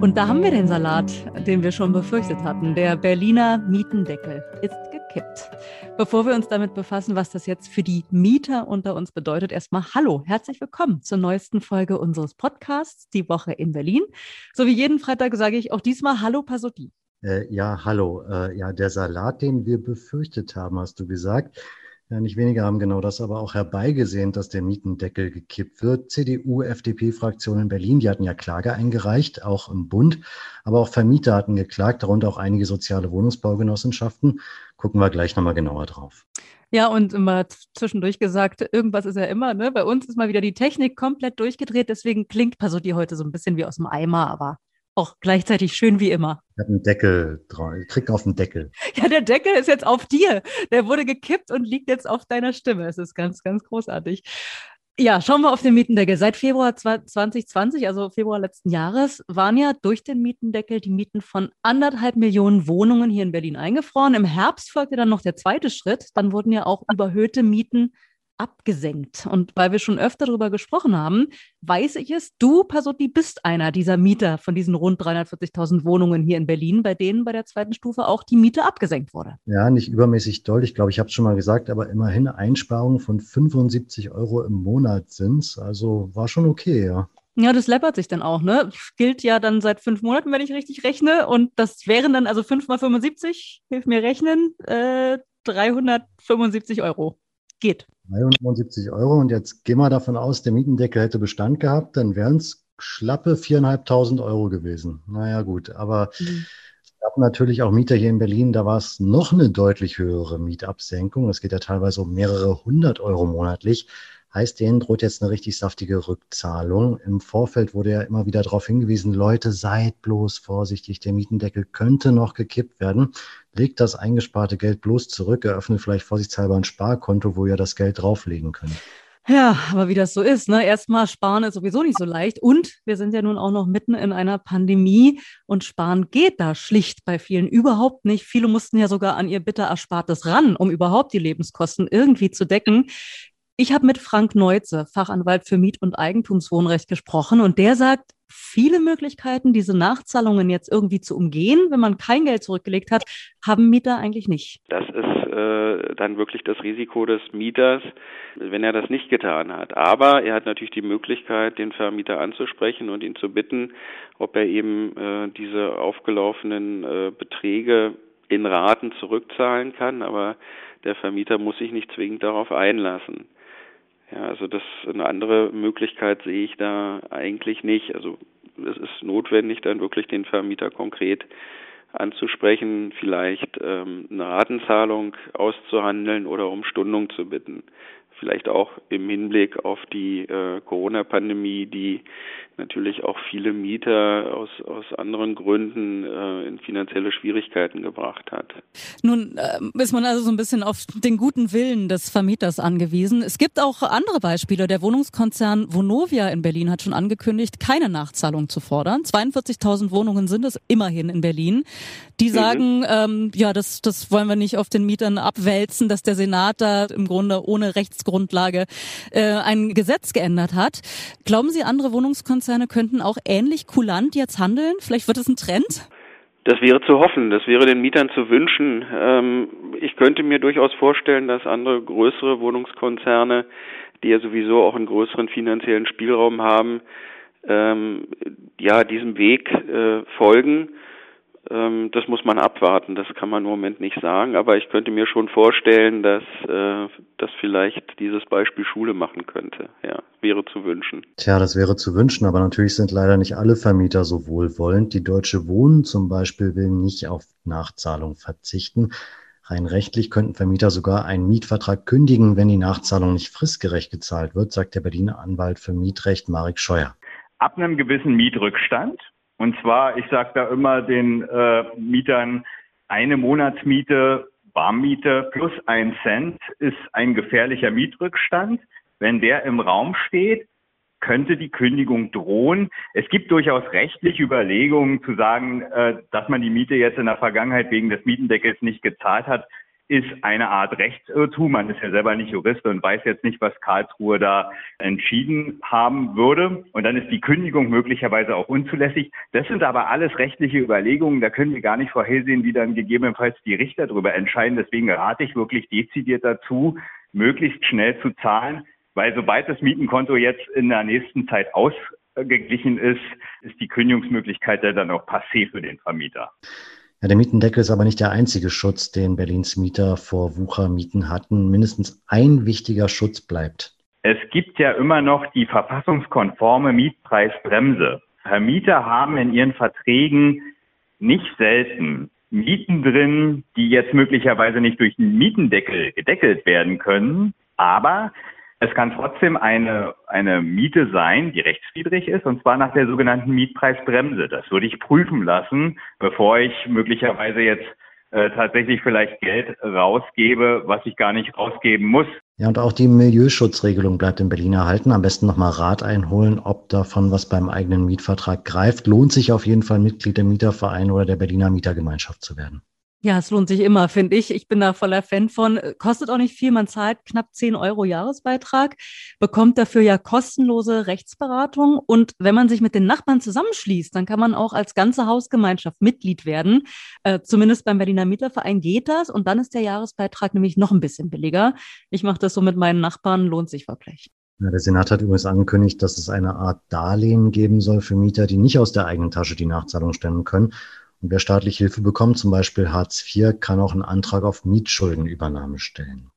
Und da haben wir den Salat, den wir schon befürchtet hatten. Der Berliner Mietendeckel ist gekippt. Bevor wir uns damit befassen, was das jetzt für die Mieter unter uns bedeutet, erstmal Hallo, herzlich willkommen zur neuesten Folge unseres Podcasts, Die Woche in Berlin. So wie jeden Freitag sage ich auch diesmal Hallo Pasotti. Äh, ja, hallo. Äh, ja, der Salat, den wir befürchtet haben, hast du gesagt. Ja, nicht weniger haben genau das aber auch herbeigesehen, dass der Mietendeckel gekippt wird. CDU, FDP-Fraktion in Berlin, die hatten ja Klage eingereicht, auch im Bund, aber auch Vermieter hatten geklagt, darunter auch einige soziale Wohnungsbaugenossenschaften. Gucken wir gleich nochmal genauer drauf. Ja, und immer zwischendurch gesagt, irgendwas ist ja immer, ne? Bei uns ist mal wieder die Technik komplett durchgedreht, deswegen klingt Pasodi heute so ein bisschen wie aus dem Eimer, aber auch gleichzeitig schön wie immer. Ich habe einen Deckel drauf. Ich krieg auf den Deckel. Ja, der Deckel ist jetzt auf dir. Der wurde gekippt und liegt jetzt auf deiner Stimme. Es ist ganz, ganz großartig. Ja, schauen wir auf den Mietendeckel. Seit Februar 2020, also Februar letzten Jahres, waren ja durch den Mietendeckel die Mieten von anderthalb Millionen Wohnungen hier in Berlin eingefroren. Im Herbst folgte dann noch der zweite Schritt. Dann wurden ja auch überhöhte Mieten abgesenkt. Und weil wir schon öfter darüber gesprochen haben, weiß ich es, du, Pasotti, bist einer dieser Mieter von diesen rund 340.000 Wohnungen hier in Berlin, bei denen bei der zweiten Stufe auch die Miete abgesenkt wurde. Ja, nicht übermäßig doll. Ich glaube, ich habe es schon mal gesagt, aber immerhin Einsparungen von 75 Euro im Monat sind Also war schon okay, ja. Ja, das läppert sich dann auch, ne? Gilt ja dann seit fünf Monaten, wenn ich richtig rechne. Und das wären dann also fünf mal 75, hilf mir rechnen, äh, 375 Euro. Geht. 375 Euro. Und jetzt gehen wir davon aus, der Mietendeckel hätte Bestand gehabt, dann wären es schlappe 4.500 Euro gewesen. Naja, gut. Aber mhm. es gab natürlich auch Mieter hier in Berlin, da war es noch eine deutlich höhere Mietabsenkung. Es geht ja teilweise um mehrere hundert Euro monatlich. Heißt, denen droht jetzt eine richtig saftige Rückzahlung. Im Vorfeld wurde ja immer wieder darauf hingewiesen, Leute, seid bloß vorsichtig, der Mietendeckel könnte noch gekippt werden. Legt das eingesparte Geld bloß zurück, eröffnet vielleicht vorsichtshalber ein Sparkonto, wo ihr das Geld drauflegen könnt. Ja, aber wie das so ist, ne? Erstmal sparen ist sowieso nicht so leicht. Und wir sind ja nun auch noch mitten in einer Pandemie und sparen geht da schlicht bei vielen überhaupt nicht. Viele mussten ja sogar an ihr bitter Erspartes ran, um überhaupt die Lebenskosten irgendwie zu decken. Ich habe mit Frank Neuze, Fachanwalt für Miet- und Eigentumswohnrecht, gesprochen und der sagt, viele Möglichkeiten, diese Nachzahlungen jetzt irgendwie zu umgehen, wenn man kein Geld zurückgelegt hat, haben Mieter eigentlich nicht. Das ist äh, dann wirklich das Risiko des Mieters, wenn er das nicht getan hat. Aber er hat natürlich die Möglichkeit, den Vermieter anzusprechen und ihn zu bitten, ob er eben äh, diese aufgelaufenen äh, Beträge in Raten zurückzahlen kann. Aber der Vermieter muss sich nicht zwingend darauf einlassen. Ja, also das eine andere Möglichkeit sehe ich da eigentlich nicht. Also es ist notwendig, dann wirklich den Vermieter konkret anzusprechen, vielleicht ähm, eine Ratenzahlung auszuhandeln oder um Stundung zu bitten vielleicht auch im Hinblick auf die äh, Corona-Pandemie, die natürlich auch viele Mieter aus, aus anderen Gründen äh, in finanzielle Schwierigkeiten gebracht hat. Nun äh, ist man also so ein bisschen auf den guten Willen des Vermieters angewiesen. Es gibt auch andere Beispiele. Der Wohnungskonzern Vonovia in Berlin hat schon angekündigt, keine Nachzahlung zu fordern. 42.000 Wohnungen sind es immerhin in Berlin. Die mhm. sagen, mhm. ähm, ja, das, das wollen wir nicht auf den Mietern abwälzen, dass der Senat da im Grunde ohne Rechts Rechtsgrundlage äh, ein Gesetz geändert hat. Glauben Sie, andere Wohnungskonzerne könnten auch ähnlich kulant jetzt handeln? Vielleicht wird es ein Trend? Das wäre zu hoffen, das wäre den Mietern zu wünschen. Ähm, ich könnte mir durchaus vorstellen, dass andere größere Wohnungskonzerne, die ja sowieso auch einen größeren finanziellen Spielraum haben, ähm, ja diesem Weg äh, folgen ähm, das muss man abwarten, das kann man im Moment nicht sagen, aber ich könnte mir schon vorstellen, dass äh, das vielleicht dieses Beispiel Schule machen könnte. Ja, wäre zu wünschen. Tja, das wäre zu wünschen, aber natürlich sind leider nicht alle Vermieter so wohlwollend. Die Deutsche Wohnen zum Beispiel will nicht auf Nachzahlung verzichten. Rein rechtlich könnten Vermieter sogar einen Mietvertrag kündigen, wenn die Nachzahlung nicht fristgerecht gezahlt wird, sagt der Berliner Anwalt für Mietrecht Marek Scheuer. Ab einem gewissen Mietrückstand und zwar, ich sage da immer den äh, Mietern, eine Monatsmiete, Warmmiete plus ein Cent ist ein gefährlicher Mietrückstand. Wenn der im Raum steht, könnte die Kündigung drohen. Es gibt durchaus rechtliche Überlegungen zu sagen, äh, dass man die Miete jetzt in der Vergangenheit wegen des Mietendeckels nicht gezahlt hat, ist eine Art Rechtsirrtum. Man ist ja selber nicht Jurist und weiß jetzt nicht, was Karlsruhe da entschieden haben würde. Und dann ist die Kündigung möglicherweise auch unzulässig. Das sind aber alles rechtliche Überlegungen. Da können wir gar nicht vorhersehen, wie dann gegebenenfalls die Richter darüber entscheiden. Deswegen rate ich wirklich dezidiert dazu, möglichst schnell zu zahlen. Weil sobald das Mietenkonto jetzt in der nächsten Zeit ausgeglichen ist, ist die Kündigungsmöglichkeit ja dann auch passé für den Vermieter. Ja, der Mietendeckel ist aber nicht der einzige Schutz, den Berlins Mieter vor Wuchermieten hatten. Mindestens ein wichtiger Schutz bleibt. Es gibt ja immer noch die verfassungskonforme Mietpreisbremse. Vermieter haben in ihren Verträgen nicht selten Mieten drin, die jetzt möglicherweise nicht durch den Mietendeckel gedeckelt werden können, aber es kann trotzdem eine, eine Miete sein, die rechtswidrig ist, und zwar nach der sogenannten Mietpreisbremse. Das würde ich prüfen lassen, bevor ich möglicherweise jetzt äh, tatsächlich vielleicht Geld rausgebe, was ich gar nicht rausgeben muss. Ja, und auch die Milieuschutzregelung bleibt in Berlin erhalten. Am besten nochmal Rat einholen, ob davon was beim eigenen Mietvertrag greift. Lohnt sich auf jeden Fall Mitglied der Mieterverein oder der Berliner Mietergemeinschaft zu werden. Ja, es lohnt sich immer, finde ich. Ich bin da voller Fan von. Kostet auch nicht viel. Man zahlt knapp 10 Euro Jahresbeitrag, bekommt dafür ja kostenlose Rechtsberatung. Und wenn man sich mit den Nachbarn zusammenschließt, dann kann man auch als ganze Hausgemeinschaft Mitglied werden. Äh, zumindest beim Berliner Mieterverein geht das. Und dann ist der Jahresbeitrag nämlich noch ein bisschen billiger. Ich mache das so mit meinen Nachbarn, lohnt sich wirklich. Ja, der Senat hat übrigens angekündigt, dass es eine Art Darlehen geben soll für Mieter, die nicht aus der eigenen Tasche die Nachzahlung stemmen können. Und wer staatliche Hilfe bekommt, zum Beispiel Hartz IV, kann auch einen Antrag auf Mietschuldenübernahme stellen.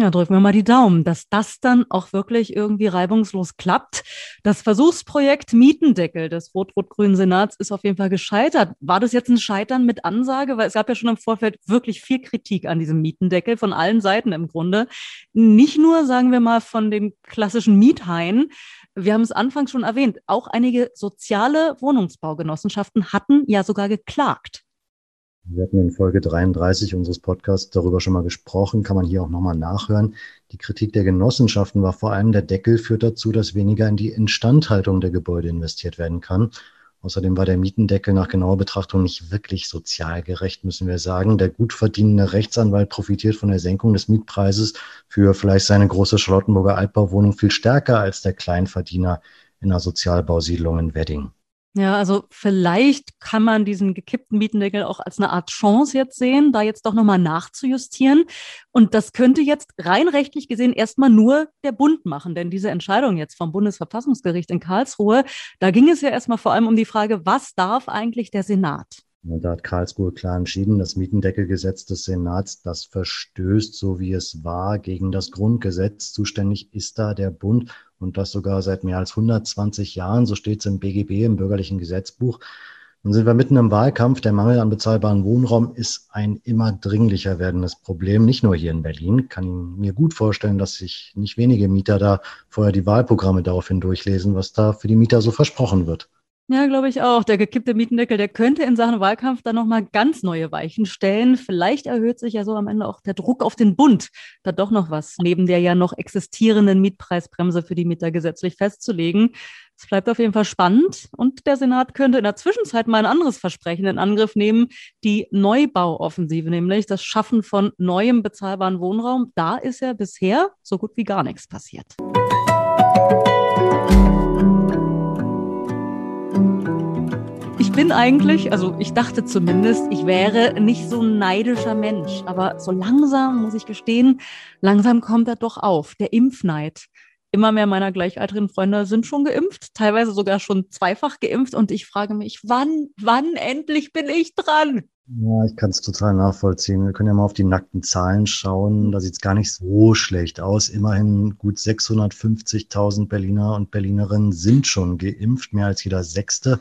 Ja, drücken wir mal die Daumen, dass das dann auch wirklich irgendwie reibungslos klappt. Das Versuchsprojekt Mietendeckel des rot-rot-grünen Senats ist auf jeden Fall gescheitert. War das jetzt ein Scheitern mit Ansage? Weil es gab ja schon im Vorfeld wirklich viel Kritik an diesem Mietendeckel von allen Seiten im Grunde. Nicht nur, sagen wir mal, von den klassischen Miethaien, wir haben es anfangs schon erwähnt, auch einige soziale Wohnungsbaugenossenschaften hatten ja sogar geklagt. Wir hatten in Folge 33 unseres Podcasts darüber schon mal gesprochen, kann man hier auch nochmal nachhören. Die Kritik der Genossenschaften war vor allem, der Deckel führt dazu, dass weniger in die Instandhaltung der Gebäude investiert werden kann. Außerdem war der Mietendeckel nach genauer Betrachtung nicht wirklich sozial gerecht, müssen wir sagen. Der gut verdienende Rechtsanwalt profitiert von der Senkung des Mietpreises für vielleicht seine große Charlottenburger Altbauwohnung viel stärker als der Kleinverdiener in einer Sozialbausiedlung in Wedding. Ja, also vielleicht kann man diesen gekippten Mietendeckel auch als eine Art Chance jetzt sehen, da jetzt doch nochmal nachzujustieren. Und das könnte jetzt rein rechtlich gesehen erstmal nur der Bund machen, denn diese Entscheidung jetzt vom Bundesverfassungsgericht in Karlsruhe, da ging es ja erstmal vor allem um die Frage, was darf eigentlich der Senat? Und da hat Karlsruhe klar entschieden, das Mietendeckelgesetz des Senats, das verstößt, so wie es war, gegen das Grundgesetz. Zuständig ist da der Bund und das sogar seit mehr als 120 Jahren. So steht es im BGB, im bürgerlichen Gesetzbuch. Nun sind wir mitten im Wahlkampf. Der Mangel an bezahlbaren Wohnraum ist ein immer dringlicher werdendes Problem, nicht nur hier in Berlin. Kann mir gut vorstellen, dass sich nicht wenige Mieter da vorher die Wahlprogramme daraufhin durchlesen, was da für die Mieter so versprochen wird. Ja, glaube ich auch. Der gekippte Mietendeckel, der könnte in Sachen Wahlkampf dann nochmal ganz neue Weichen stellen. Vielleicht erhöht sich ja so am Ende auch der Druck auf den Bund, da doch noch was neben der ja noch existierenden Mietpreisbremse für die Mieter gesetzlich festzulegen. Es bleibt auf jeden Fall spannend und der Senat könnte in der Zwischenzeit mal ein anderes Versprechen in Angriff nehmen, die Neubauoffensive, nämlich das Schaffen von neuem bezahlbaren Wohnraum. Da ist ja bisher so gut wie gar nichts passiert. Bin eigentlich, also ich dachte zumindest, ich wäre nicht so ein neidischer Mensch. Aber so langsam, muss ich gestehen, langsam kommt er doch auf, der Impfneid. Immer mehr meiner gleichaltrigen Freunde sind schon geimpft, teilweise sogar schon zweifach geimpft. Und ich frage mich, wann, wann endlich bin ich dran? Ja, ich kann es total nachvollziehen. Wir können ja mal auf die nackten Zahlen schauen. Da sieht es gar nicht so schlecht aus. Immerhin gut 650.000 Berliner und Berlinerinnen sind schon geimpft, mehr als jeder Sechste.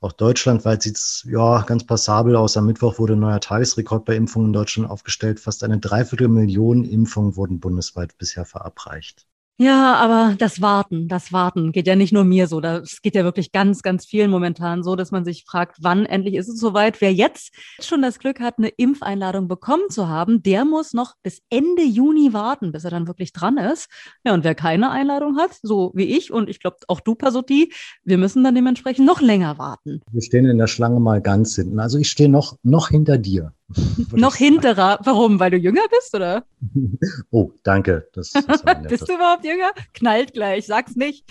Auch deutschlandweit sieht es ja ganz passabel aus. Am Mittwoch wurde ein neuer Tagesrekord bei Impfungen in Deutschland aufgestellt. Fast eine Dreiviertelmillion Impfungen wurden bundesweit bisher verabreicht. Ja, aber das Warten, das Warten geht ja nicht nur mir so. Das geht ja wirklich ganz, ganz vielen momentan so, dass man sich fragt, wann endlich ist es soweit. Wer jetzt schon das Glück hat, eine Impfeinladung bekommen zu haben, der muss noch bis Ende Juni warten, bis er dann wirklich dran ist. Ja, und wer keine Einladung hat, so wie ich und ich glaube auch du, Pasotti, wir müssen dann dementsprechend noch länger warten. Wir stehen in der Schlange mal ganz hinten. Also ich stehe noch, noch hinter dir. noch hinterer. Warum? Weil du jünger bist, oder? Oh, danke. Das, das bist du überhaupt jünger? Knallt gleich, sag's nicht.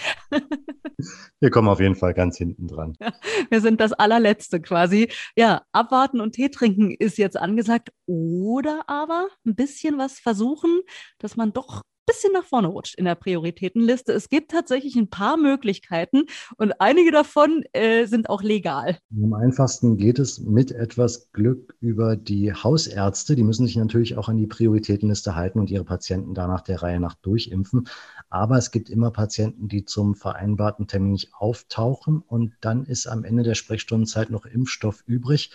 Wir kommen auf jeden Fall ganz hinten dran. Wir sind das allerletzte quasi. Ja, abwarten und Tee trinken ist jetzt angesagt. Oder aber ein bisschen was versuchen, dass man doch bisschen nach vorne rutscht in der Prioritätenliste. Es gibt tatsächlich ein paar Möglichkeiten und einige davon äh, sind auch legal. Am einfachsten geht es mit etwas Glück über die Hausärzte. Die müssen sich natürlich auch an die Prioritätenliste halten und ihre Patienten danach der Reihe nach durchimpfen. Aber es gibt immer Patienten, die zum vereinbarten Termin nicht auftauchen und dann ist am Ende der Sprechstundenzeit noch Impfstoff übrig.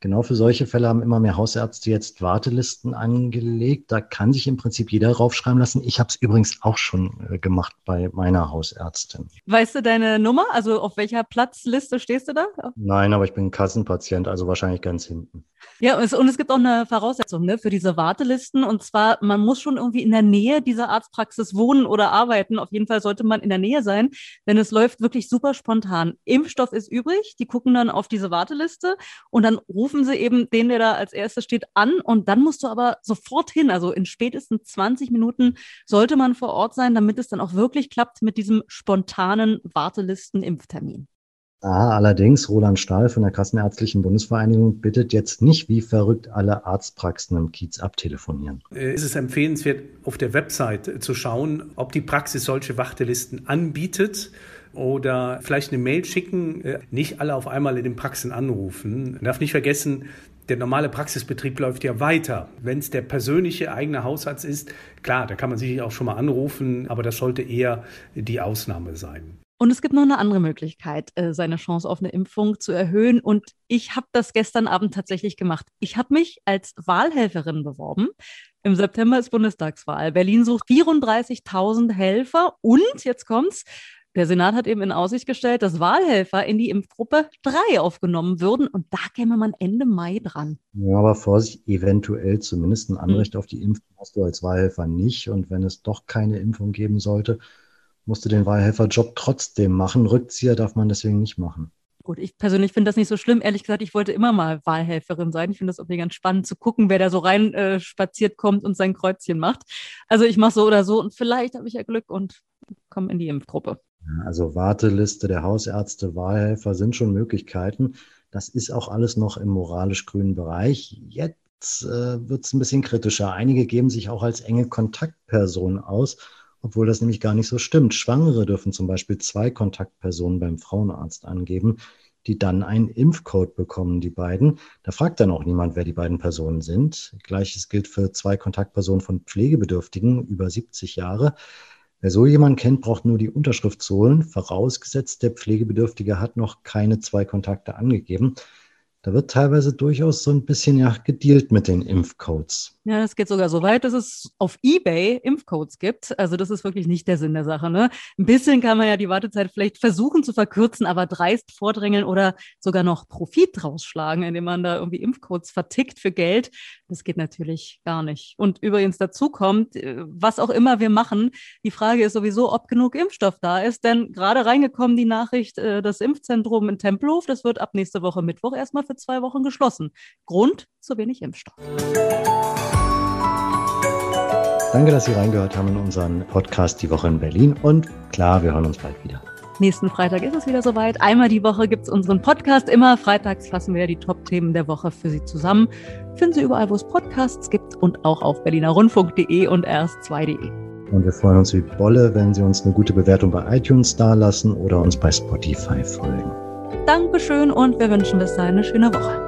Genau für solche Fälle haben immer mehr Hausärzte jetzt Wartelisten angelegt. Da kann sich im Prinzip jeder raufschreiben lassen. Ich habe es übrigens auch schon äh, gemacht bei meiner Hausärztin. Weißt du deine Nummer? Also auf welcher Platzliste stehst du da? Nein, aber ich bin Kassenpatient, also wahrscheinlich ganz hinten. Ja, und es gibt auch eine Voraussetzung ne, für diese Wartelisten. Und zwar, man muss schon irgendwie in der Nähe dieser Arztpraxis wohnen oder arbeiten. Auf jeden Fall sollte man in der Nähe sein, denn es läuft wirklich super spontan. Impfstoff ist übrig. Die gucken dann auf diese Warteliste und dann rufen sie eben den, der da als erstes steht, an. Und dann musst du aber sofort hin. Also in spätestens 20 Minuten sollte man vor Ort sein, damit es dann auch wirklich klappt mit diesem spontanen Wartelisten-Impftermin. Ah, allerdings, Roland Stahl von der Kassenärztlichen Bundesvereinigung bittet jetzt nicht wie verrückt alle Arztpraxen im Kiez abtelefonieren. Äh, ist es empfehlenswert, auf der Website zu schauen, ob die Praxis solche Wartelisten anbietet oder vielleicht eine Mail schicken, äh, nicht alle auf einmal in den Praxen anrufen. Man darf nicht vergessen, der normale Praxisbetrieb läuft ja weiter. Wenn es der persönliche eigene Hausarzt ist, klar, da kann man sich auch schon mal anrufen, aber das sollte eher die Ausnahme sein. Und es gibt noch eine andere Möglichkeit, äh, seine Chance auf eine Impfung zu erhöhen. Und ich habe das gestern Abend tatsächlich gemacht. Ich habe mich als Wahlhelferin beworben. Im September ist Bundestagswahl. Berlin sucht 34.000 Helfer. Und jetzt kommt's. Der Senat hat eben in Aussicht gestellt, dass Wahlhelfer in die Impfgruppe 3 aufgenommen würden. Und da käme man Ende Mai dran. Ja, aber Vorsicht, eventuell zumindest ein Anrecht hm. auf die Impfung hast du als Wahlhelfer nicht. Und wenn es doch keine Impfung geben sollte, musst du den Wahlhelferjob trotzdem machen. Rückzieher darf man deswegen nicht machen. Gut, ich persönlich finde das nicht so schlimm. Ehrlich gesagt, ich wollte immer mal Wahlhelferin sein. Ich finde das irgendwie ganz spannend zu gucken, wer da so rein äh, spaziert kommt und sein Kreuzchen macht. Also ich mache so oder so und vielleicht habe ich ja Glück und komme in die Impfgruppe. Also Warteliste der Hausärzte, Wahlhelfer sind schon Möglichkeiten. Das ist auch alles noch im moralisch grünen Bereich. Jetzt äh, wird es ein bisschen kritischer. Einige geben sich auch als enge Kontaktperson aus obwohl das nämlich gar nicht so stimmt. Schwangere dürfen zum Beispiel zwei Kontaktpersonen beim Frauenarzt angeben, die dann einen Impfcode bekommen, die beiden. Da fragt dann auch niemand, wer die beiden Personen sind. Gleiches gilt für zwei Kontaktpersonen von Pflegebedürftigen über 70 Jahre. Wer so jemanden kennt, braucht nur die Unterschrift zu holen, vorausgesetzt der Pflegebedürftige hat noch keine zwei Kontakte angegeben. Da wird teilweise durchaus so ein bisschen ja gedealt mit den Impfcodes. Ja, das geht sogar so weit, dass es auf eBay Impfcodes gibt. Also das ist wirklich nicht der Sinn der Sache. Ne? Ein bisschen kann man ja die Wartezeit vielleicht versuchen zu verkürzen, aber dreist vordrängeln oder sogar noch Profit rausschlagen, indem man da irgendwie Impfcodes vertickt für Geld. Das geht natürlich gar nicht. Und übrigens dazu kommt, äh, was auch immer wir machen, die Frage ist sowieso, ob genug Impfstoff da ist. Denn gerade reingekommen die Nachricht, äh, das Impfzentrum in Tempelhof, das wird ab nächste Woche Mittwoch erstmal für zwei Wochen geschlossen. Grund, zu wenig Impfstoff. Danke, dass Sie reingehört haben in unseren Podcast Die Woche in Berlin. Und klar, wir hören uns bald wieder. Nächsten Freitag ist es wieder soweit. Einmal die Woche gibt es unseren Podcast. Immer freitags fassen wir die Top-Themen der Woche für Sie zusammen. Finden Sie überall, wo es Podcasts gibt und auch auf berlinerrundfunk.de und rs2.de. Und wir freuen uns wie Bolle, wenn Sie uns eine gute Bewertung bei iTunes dalassen oder uns bei Spotify folgen. Dankeschön und wir wünschen bis dahin eine schöne Woche.